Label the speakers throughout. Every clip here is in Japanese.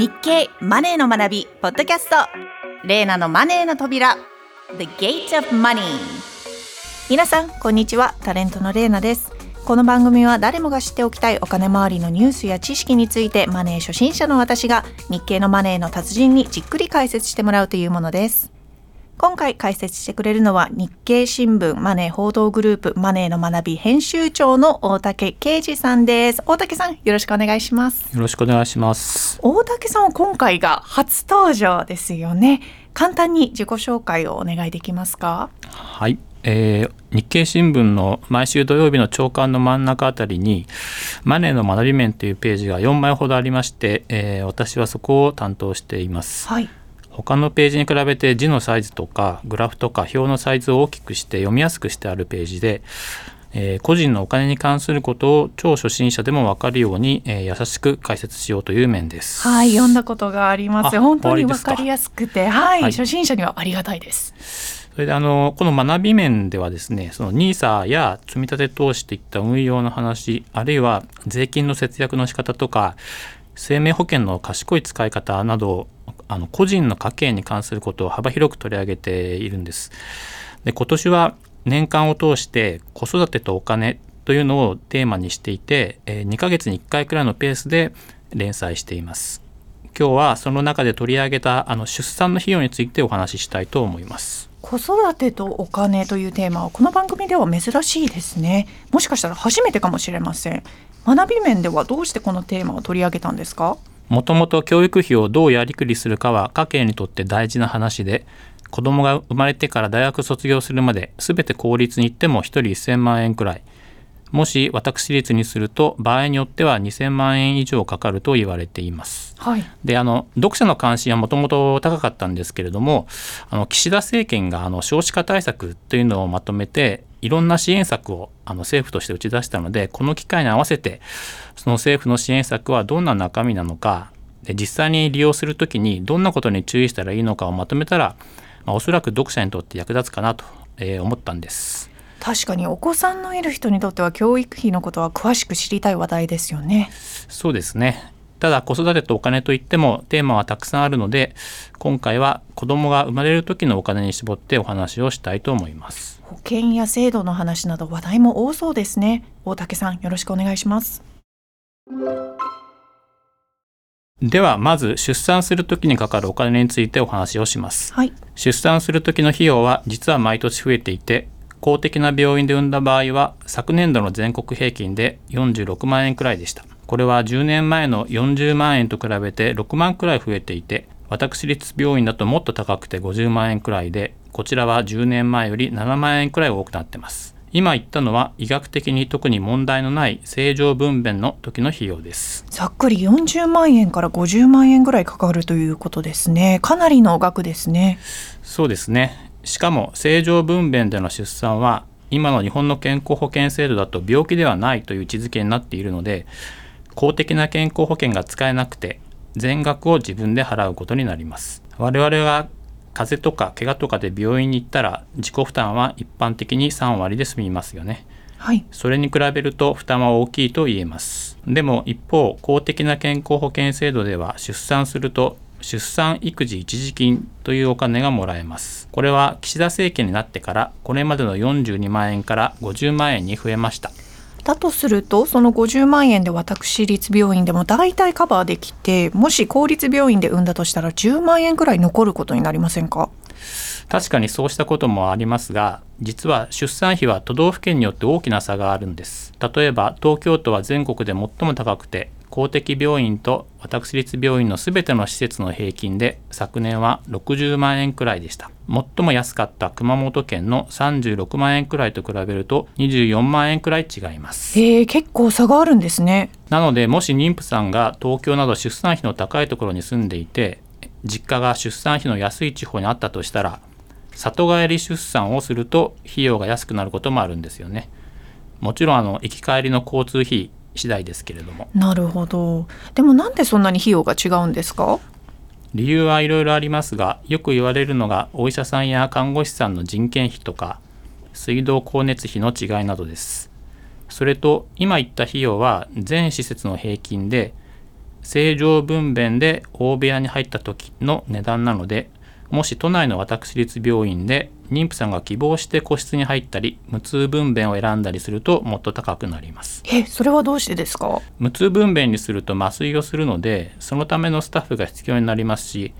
Speaker 1: 日経マネーの学びポッドキャスト。レイナのマネーの扉。The Gate of Money 皆さんこんにちは。タレントのレイナです。この番組は誰もが知っておきたいお金周りのニュースや知識についてマネー初心者の私が日経のマネーの達人にじっくり解説してもらうというものです。今回解説してくれるのは日経新聞マネー報道グループマネーの学び編集長の大竹啓二さんです。大竹さんよろしくお願いします。
Speaker 2: よろしくお願いします。
Speaker 1: 大竹さんは今回が初登場ですよね。簡単に自己紹介をお願いできますか？
Speaker 2: はい。えー、日経新聞の毎週土曜日の朝刊の真ん中あたりにマネーの学び面というページが4枚ほどありまして、えー、私はそこを担当しています。
Speaker 1: はい
Speaker 2: 他のページに比べて字のサイズとかグラフとか表のサイズを大きくして読みやすくしてあるページで、えー、個人のお金に関することを超初心者でも分かるように、えー、優しく解説しようという面です。
Speaker 1: はい読んだことがあります本当に分か？りやすくてはい、はい、初心者にはありがたいです。
Speaker 2: それであのこの学び面ではですねその NISA や積み立て投資といった運用の話あるいは税金の節約の仕方とか生命保険の賢い使い方などあの個人の家計に関することを幅広く取り上げているんです。で今年は年間を通して子育てとお金というのをテーマにしていて2ヶ月に1回くらいのペースで連載しています。今日はその中で取り上げたあの出産の費用についてお話ししたいと思います。
Speaker 1: 子育てとお金というテーマはこの番組では珍しいですね。もしかしたら初めてかもしれません。学び面ではどうしてこのテーマを取り上げたんですか？
Speaker 2: もともと教育費をどうやりくりするかは家計にとって大事な話で子供が生まれてから大学卒業するまで全て公立に行っても1人1000万円くらいもし私立にすると場合によっては2000万円以上かかると言われています。
Speaker 1: はい、
Speaker 2: であの読者の関心はもともと高かったんですけれどもあの岸田政権があの少子化対策というのをまとめていろんな支援策をあの政府として打ち出したのでこの機会に合わせてその政府の支援策はどんな中身なのかで実際に利用する時にどんなことに注意したらいいのかをまとめたら、まあ、おそらく読者にとって役立つかなと、えー、思ったんです。
Speaker 1: 確かにお子さんのいる人にとっては教育費のことは詳しく知りたい話題ですよね。
Speaker 2: そうですねただ子育てとお金といってもテーマはたくさんあるので今回は子供が生まれる時のお金に絞ってお話をしたいと思います。
Speaker 1: 保険や制度の話など話題も多そうですね。大竹さんよろしくお願いします。
Speaker 2: ではまず出産する時にかかるお金についてお話をします、
Speaker 1: はい、
Speaker 2: 出産する時の費用は実は毎年増えていて公的な病院で産んだ場合は昨年度の全国平均で46万円くらいでしたこれは10年前の40万円と比べて6万くらい増えていて私立病院だともっと高くて50万円くらいでこちらは10年前より7万円くらい多くなってます。今言ったのは医学的に特に問題のない正常分娩の時の費用です。
Speaker 1: ざっくり40万円から50万円ぐらいかかるということですね。かなりの額ですね。
Speaker 2: そうですね。しかも正常分娩での出産は今の日本の健康保険制度だと病気ではないという位置づけになっているので公的な健康保険が使えなくて全額を自分で払うことになります。我々が風邪とか怪我とかで病院に行ったら自己負担は一般的に3割で済みますよね。
Speaker 1: はい、
Speaker 2: それに比べると負担は大きいと言えます。でも一方公的な健康保険制度では出産すると出産育児一時金というお金がもらえます。これは岸田政権になってからこれまでの42万円から50万円に増えました
Speaker 1: だとするとその50万円で私立病院でも大体カバーできてもし公立病院で産んだとしたら10万円くらい残ることになりませんか？
Speaker 2: 確かにそうしたこともありますが実は出産費は都道府県によって大きな差があるんです。例えば東京都は全国で最も高くて公的病院と私立病院のすべての施設の平均で昨年は60万円くらいでした。最も安かった熊本県の36万円くらいと比べると24万円くらい違います。
Speaker 1: へえ結構差があるんですね。
Speaker 2: なのでもし妊婦さんが東京など出産費の高いところに住んでいて実家が出産費の安い地方にあったとしたら里帰り出産をすると費用が安くなることもあるんですよね。もちろんあの行き帰りの交通費次第ですけれども。
Speaker 1: なるほど。でもなんでそんなに費用が違うんですか？
Speaker 2: 理由はいろいろありますがよく言われるのがお医者さんや看護師さんの人件費とか水道光熱費の違いなどです。それと今言った費用は全施設の平均で正常分娩で大部屋に入った時の値段なのでもし都内の私立病院で妊婦さんが希望して個室に入ったり無痛分娩を選んだりするともっと高くなります。
Speaker 1: えそれはどうしてですか？
Speaker 2: 無痛分娩にすると麻酔をするのでそのためのスタッフが必要になりますし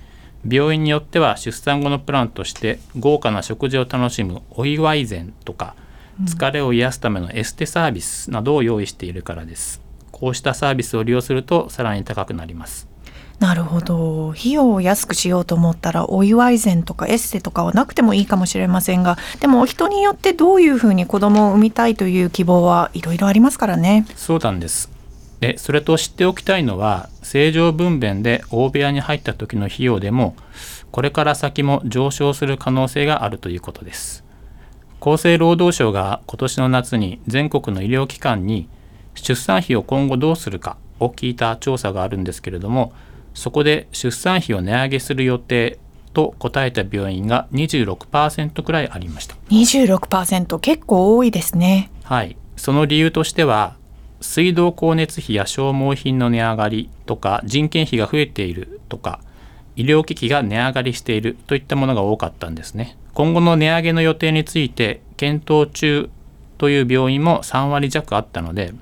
Speaker 2: 病院によっては出産後のプランとして豪華な食事を楽しむお祝い膳とか疲れを癒すためのエステサービスなどを用意しているからです。こうしたサービスを利用するとさらに高くなります
Speaker 1: なるほど。費用を安くしようと思ったらお祝い膳とかエステとかはなくてもいいかもしれませんがでも人によってどういうふうに子供を産みたいという希望はいろいろありますからね。
Speaker 2: そうなんです。でそれと知っておきたいのは正常分娩で大部屋に入った時の費用でもこれから先も上昇する可能性があるということです。厚生労働省が今年の夏に全国の医療機関に出産費を今後どうするかを聞いた調査があるんですけれどもそこで出産費を値上げする予定と答えた病院が26%くらいありました。
Speaker 1: 26%結構多いですね。
Speaker 2: はい。その理由としては水道光熱費や消耗品の値上がりとか人件費が増えているとか医療機器が値上がりしているといったものが多かったんですね。今後の値上げの予定について検討中という病院も3割弱あったので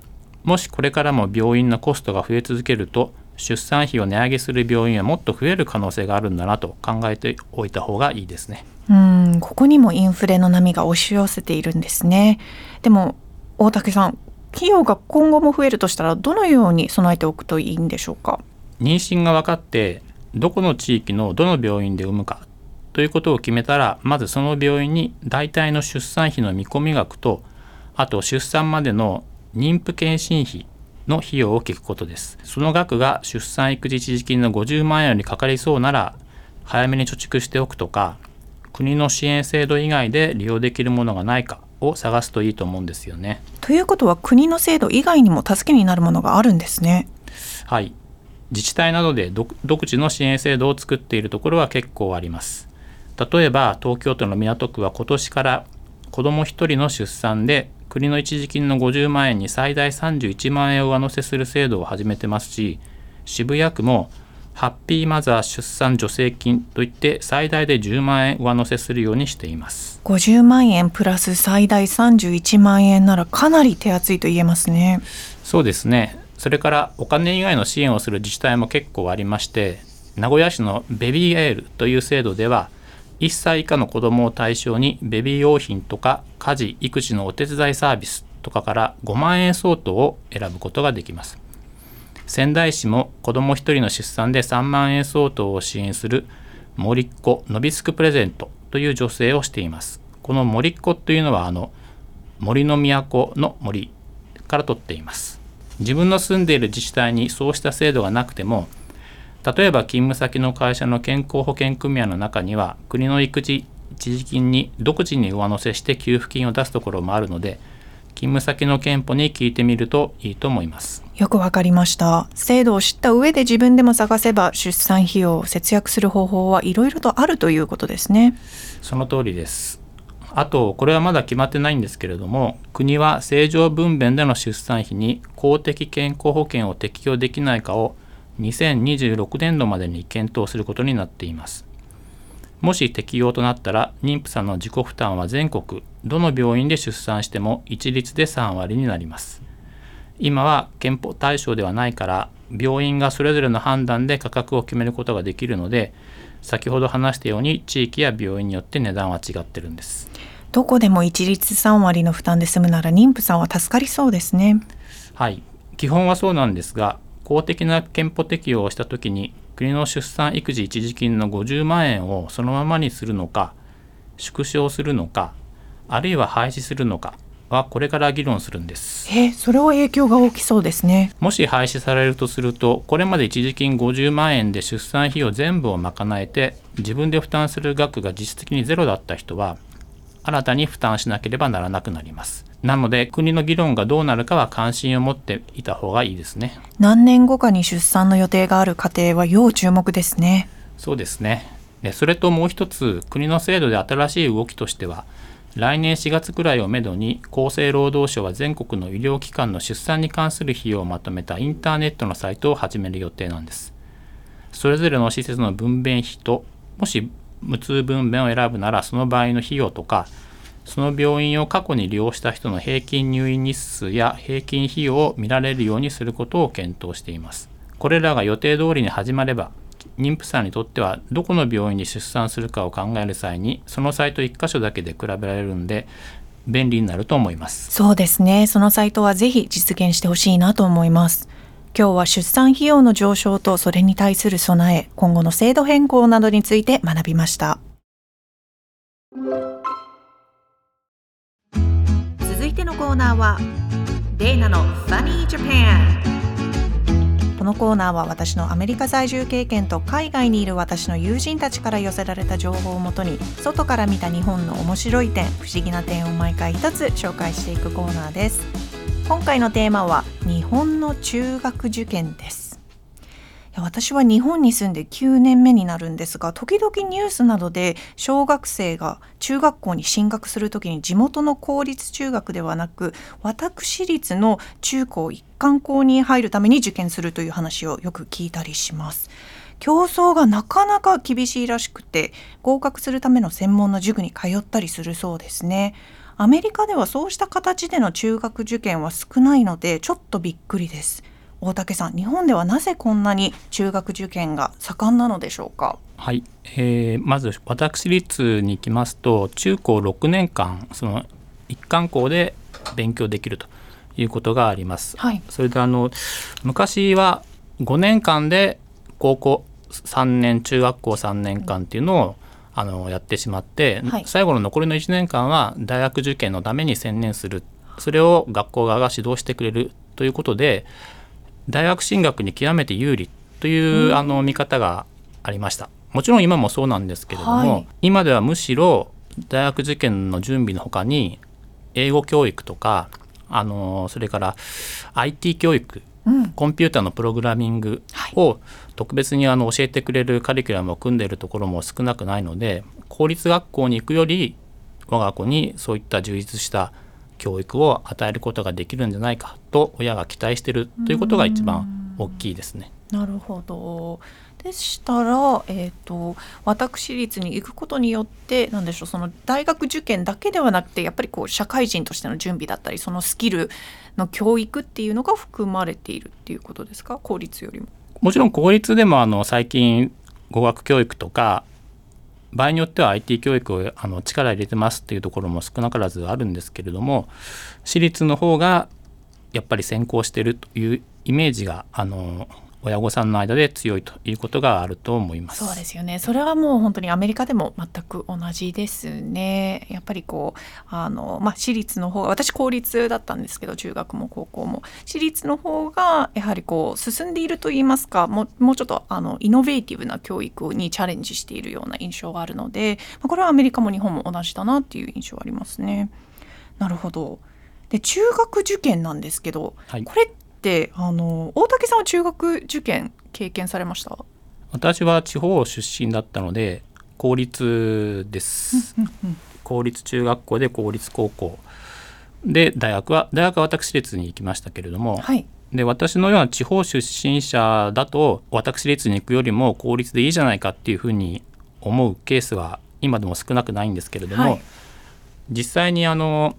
Speaker 2: もしこれからも病院のコストが増え続けると出産費を値上げする病院はもっと増える可能性があるんだなと考えておいた方がいいですね。
Speaker 1: うんここにもインフレの波が押し寄せているんですね。でも大竹さん費用が今後も増えるとしたらどのように備えておくといいんでしょうか？
Speaker 2: 妊娠が分かってどこの地域のどの病院で産むかということを決めたらまずその病院に大体の出産費の見込み額とあと出産までの妊婦健診費の費用を聞くことですその額が出産育児一時金の50万円よりかかりそうなら早めに貯蓄しておくとか国の支援制度以外で利用できるものがないかを探すといいと思うんですよね。
Speaker 1: ということは国の制度以外にも助けになるものがあるんですね。
Speaker 2: はい自治体などで独自の支援制度を作っているところは結構あります。例えば東京都の港区は今年から子ども1人の出産で国の一時金の50万円に最大31万円を上乗せする制度を始めてますし渋谷区もハッピーマザー出産助成金といって最大で10万円上乗せするようにしています。
Speaker 1: 50万円プラス最大31万円ならかなり手厚いと言えますね。
Speaker 2: そうですね。それからお金以外の支援をする自治体も結構ありまして名古屋市のベビーエールという制度では1歳以下の子どもを対象にベビー用品とか家事育児のお手伝いサービスとかから5万円相当を選ぶことができます。仙台市も子ども1人の出産で3万円相当を支援する森っ子のびすくプレゼントという助成をしています。この森っ子というのはあの森の都の森から取っています。自分の住んでいる自治体にそうした制度がなくても例えば勤務先の会社の健康保険組合の中には国の育児一時金に独自に上乗せして給付金を出すところもあるので勤務先の憲法に聞いてみるといいと思います。
Speaker 1: よくわかりました。制度を知った上で自分でも探せば出産費用を節約する方法はいろいろとあるということですね。
Speaker 2: その通りです。あとこれはまだ決まってないんですけれども国は正常分娩での出産費に公的健康保険を適用できないかを2026年度までに検討することになっています。もし適用となったら妊婦さんの自己負担は全国どの病院で出産しても一律で3割になります。今は憲法対象ではないから病院がそれぞれの判断で価格を決めることができるので先ほど話したように地域や病院によって値段は違ってるんです。
Speaker 1: どこでも一律3割の負担で済むなら妊婦さんは助かりそうですね。
Speaker 2: はい。基本はそうなんですが公的な憲法適用をした時に国の出産育児一時金の50万円をそのままにするのか縮小するのかあるいは廃止するのかはこれから議論するんです。
Speaker 1: えそれは影響が大きそうですね。
Speaker 2: もし廃止されるとするとこれまで一時金50万円で出産費用全部を賄えて自分で負担する額が実質的にゼロだった人は新たに負担しなければならなくなりますなので国の議論がどうなるかは関心を持っていた方がいいですね。
Speaker 1: 何年後かに出産の予定がある家庭は要注目ですね。
Speaker 2: そうですね。それともう一つ国の制度で新しい動きとしては来年4月くらいをめどに厚生労働省は全国の医療機関の出産に関する費用をまとめたインターネットのサイトを始める予定なんです。それぞれの施設の分娩費ともし無痛分娩を選ぶならその場合の費用とかその病院を過去に利用した人の平均入院日数や平均費用を見られるようにすることを検討しています。これらが予定通りに始まれば妊婦さんにとってはどこの病院に出産するかを考える際にそのサイト1箇所だけで比べられるんで便利になると思います。
Speaker 1: そうですね。そのサイトはぜひ実現してほしいなと思います。今日は出産費用の上昇とそれに対する備え今後の制度変更などについて学びました。コーナーはレイナの Funny Japan このコーナーは私のアメリカ在住経験と海外にいる私の友人たちから寄せられた情報をもとに外から見た日本の面白い点不思議な点を毎回一つ紹介していくコーナーです。今回のテーマは日本の中学受験です。私は日本に住んで9年目になるんですが時々ニュースなどで小学生が中学校に進学する時に地元の公立中学ではなく私立の中高一貫校に入るために受験するという話をよく聞いたりします。競争がなかなか厳しいらしくて合格するための専門の塾に通ったりするそうですね。アメリカではそうした形での中学受験は少ないのでちょっとびっくりです。大竹さん日本ではなぜこんなに中学受験が盛んなのでしょうか？
Speaker 2: はい、えー、まず私立に行きますと中高6年間その一貫校で勉強できるということがあります。
Speaker 1: はい、
Speaker 2: それであの昔は5年間で高校3年中学校3年間っていうのを、あのやってしまって、はい、最後の残りの1年間は大学受験のために専念する。それを学校側が指導してくれるということで大学進学に極めて有利という、あの見方がありました。もちろん今もそうなんですけれども、はい、今ではむしろ大学受験の準備のほかに英語教育とかあのそれから IT 教育、うん、コンピューターのプログラミングを特別にあの教えてくれるカリキュラムを組んでいるところも少なくないので公立学校に行くより我が子にそういった充実した教育を与えることができるんじゃないかと親が期待しているということが一番大きいですね。
Speaker 1: なるほどでしたら、えーと、私立に行くことによって何でしょうその大学受験だけではなくてやっぱりこう社会人としての準備だったりそのスキルの教育っていうのが含まれているっていうことですか？公立よりも。
Speaker 2: もちろん公立でもあの最近語学教育とか場合によっては IT 教育をあの力入れてますっていうところも少なからずあるんですけれども私立の方がやっぱり先行してるというイメージがあの親御さんの間で強いということがあると思います。
Speaker 1: そうですよね。それはもう本当にアメリカでも全く同じですね。やっぱりこうあのまあ私立の方が私公立だったんですけど中学も高校も。私立の方がやはりこう進んでいると言いますかもうもうちょっとあのイノベーティブな教育にチャレンジしているような印象があるのでこれはアメリカも日本も同じだなっていう印象ありますね。なるほど。で中学受験なんですけど、はい、これってあの大竹さんは中学受験経験されました？
Speaker 2: 私は地方出身だったので公立です。公立中学校で公立高校。で大学は大学は私立に行きましたけれども、
Speaker 1: はい、
Speaker 2: で私のような地方出身者だと私立に行くよりも公立でいいじゃないかっていうふうに思うケースは今でも少なくないんですけれども、はい、実際にあの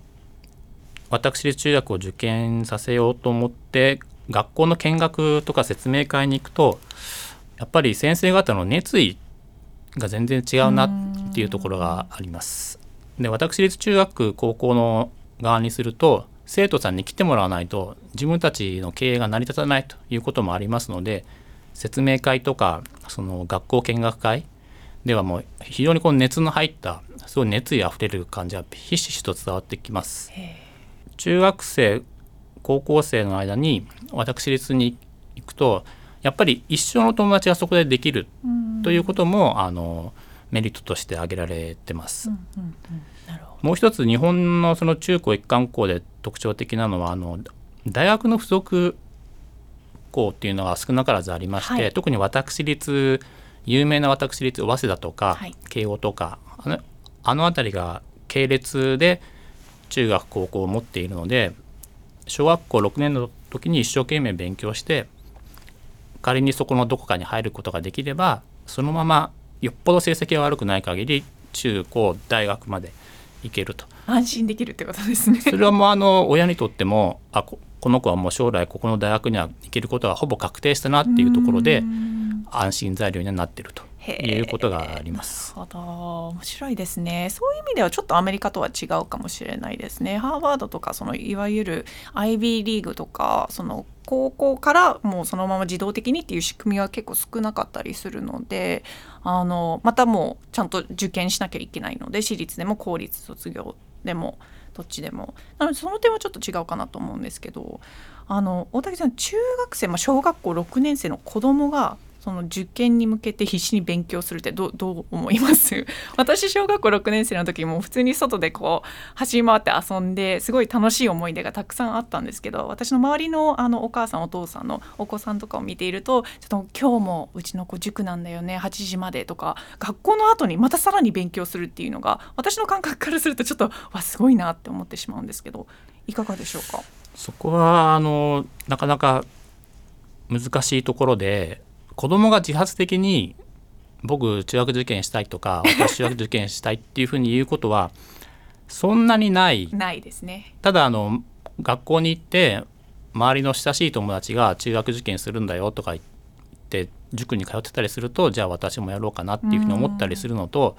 Speaker 2: 私立中学を受験させようと思って学校の見学とか説明会に行くとやっぱり先生方の熱意が全然違うなっていうところがあります。で私立中学高校の側にすると生徒さんに来てもらわないと自分たちの経営が成り立たないということもありますので説明会とかその学校見学会ではもう非常にこう熱の入ったすごい熱意あふれる感じはひしひしと伝わってきます。中学生高校生の間に私立に行くとやっぱり一生の友達がそこでできるということもあのメリットとして挙げられてます。もう一つ日本のその中高一貫校で特徴的なのはあの大学の付属校っていうのが少なからずありまして、はい、特に私立有名な私立早稲田とか、はい、慶応とかあのあの辺りが系列で中学高校を持っているので小学校6年の時に一生懸命勉強して仮にそこのどこかに入ることができればそのままよっぽど成績が悪くない限り中高大学まで行けると。
Speaker 1: 安心できるってことですね。
Speaker 2: それはもうあの親にとってもあここの子はもう将来ここの大学には行けることがほぼ確定したなっていうところで安心材料にはなってるということがあります。
Speaker 1: なるほど。面白いですね。そういう意味ではちょっとアメリカとは違うかもしれないですね。ハーバードとかそのいわゆる IB リーグとかその高校からもうそのまま自動的にっていう仕組みは結構少なかったりするのであのまたもうちゃんと受験しなきゃいけないので私立でも公立卒業でもどっちでも。なのでその点はちょっと違うかなと思うんですけどあの大竹さん中学生、まあ、小学校6年生の子供がその受験に向けて必死に勉強するってどどう思います？私小学校6年生の時も普通に外でこう走り回って遊んですごい楽しい思い出がたくさんあったんですけど私の周りのあのお母さんお父さんのお子さんとかを見ているとちょっと今日もうちの子塾なんだよね8時までとか学校の後にまたさらに勉強するっていうのが私の感覚からするとちょっとわすごいなって思ってしまうんですけどいかがでしょうか？
Speaker 2: そこはあのなかなか難しいところで子供が自発的に僕中学受験したいとか 私中学受験したいっていうふうに言うことはそんなにない。
Speaker 1: ないですね。
Speaker 2: ただあの学校に行って周りの親しい友達が中学受験するんだよとか言って塾に通ってたりするとじゃあ私もやろうかなっていうふうに思ったりするのと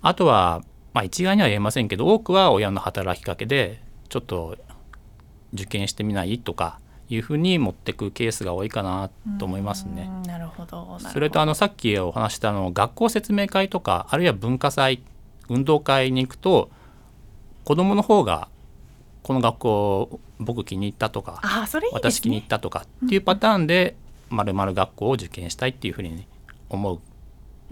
Speaker 2: あとは、まあ、一概には言えませんけど多くは親の働きかけでちょっと受験してみないとかいうふうに持ってくケースが多いかなと思いますね。
Speaker 1: なるほど。
Speaker 2: それとあのさっきお話したあの学校説明会とかあるいは文化祭運動会に行くと子どもの方がこの学校僕気に入ったとか
Speaker 1: あそれいい、ね、
Speaker 2: 私気に入ったとかっていうパターンでまるまる学校を受験したいっていうふうに思う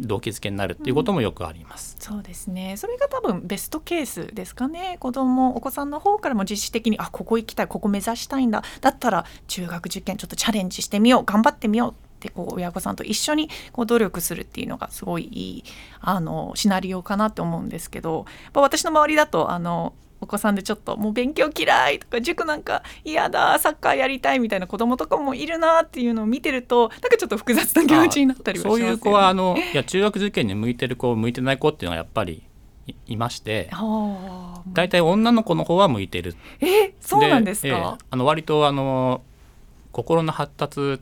Speaker 2: 動機づけになるっていうこともよくあります、
Speaker 1: うん、そうですね。それが多分ベストケースですかね。子供お子さんの方からも実質的にあここ行きたいここ目指したいんだ。だったら中学受験ちょっとチャレンジしてみよう頑張ってみようってこう親御さんと一緒にこう努力するっていうのがすごいいいあのシナリオかなって思うんですけど。私の周りだとあのお子さんでちょっともう勉強嫌いとか塾なんか嫌だサッカーやりたいみたいな子供とかもいるなっていうのを見てるとなんかちょっと複雑な気持ちになったりはします、
Speaker 2: ね、そういう子はあのいや中学受験に向いてる子向いてない子っていうのはやっぱりいまして大体女の子の方は向いてる。
Speaker 1: えそうなんですか、え
Speaker 2: ー、あの割とあの心の発達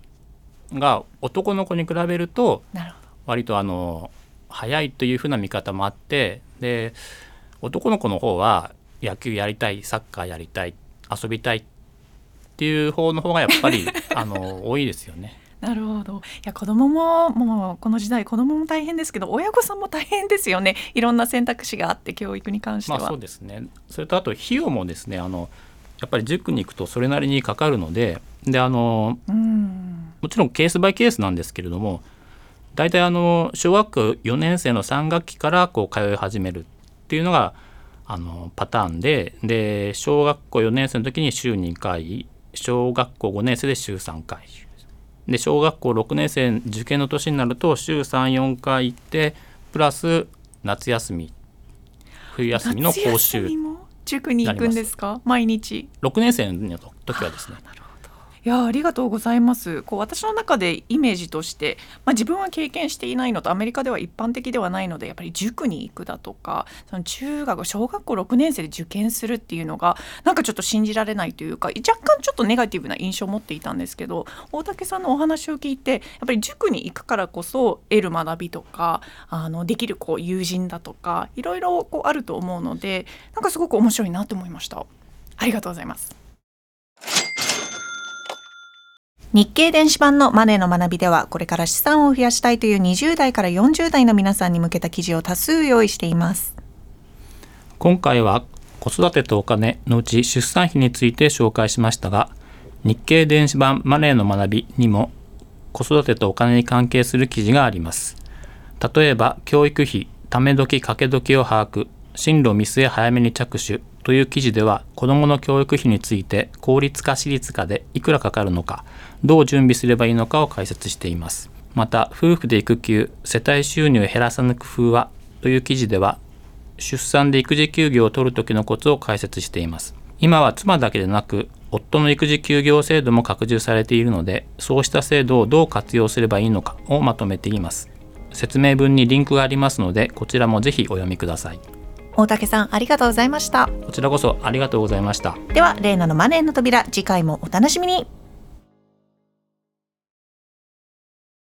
Speaker 2: が男の子に比べると割とあの早いというふうな見方もあってで男の子の方は野球やりたいサッカーやりたい遊びたいっていう方の方がやっぱり あの多いですよね。
Speaker 1: なるほど。いや子供ももうこの時代子供も大変ですけど親御さんも大変ですよね。いろんな選択肢があって教育に関しては。
Speaker 2: まあ、そうですね。それとあと費用もですねあのやっぱり塾に行くとそれなりにかかるのでであのもちろんケースバイケースなんですけれども大体あの小学校4年生の3学期からこう通い始めるっていうのがあのパターンでで小学校4年生の時に週2回小学校5年生で週3回。で小学校6年生受験の年になると週34回行ってプラス夏休み。冬休みの講習
Speaker 1: 塾に行くんですか？毎日。
Speaker 2: 6年生の時はですね
Speaker 1: いやありがとうございますこう私の中でイメージとして、まあ、自分は経験していないのとアメリカでは一般的ではないのでやっぱり塾に行くだとかその中学小学校6年生で受験するっていうのがなんかちょっと信じられないというか若干ちょっとネガティブな印象を持っていたんですけど大竹さんのお話を聞いてやっぱり塾に行くからこそ得る学びとかあのできるこう友人だとかいろいろこうあると思うのでなんかすごく面白いなと思いました。ありがとうございます。日経電子版のマネーの学びではこれから資産を増やしたいという20代から40代の皆さんに向けた記事を多数用意しています。
Speaker 2: 今回は子育てとお金のうち出産費について紹介しましたが日経電子版マネーの学びにも子育てとお金に関係する記事があります。例えば教育費ため時かけ時を把握進路を見据え早めに着手という記事では子どもの教育費について公立か私立かでいくらかかるのかどう準備すればいいのかを解説しています。また夫婦で育休世帯収入を減らさぬ工夫はという記事では出産で育児休業を取る時のコツを解説しています。今は妻だけでなく夫の育児休業制度も拡充されているのでそうした制度をどう活用すればいいのかをまとめています。説明文にリンクがありますのでこちらもぜひお読みください。
Speaker 1: 大竹さんありがとうございました。
Speaker 2: こちらこそありがとうございました。
Speaker 1: ではレイナのマネーの扉次回もお楽しみに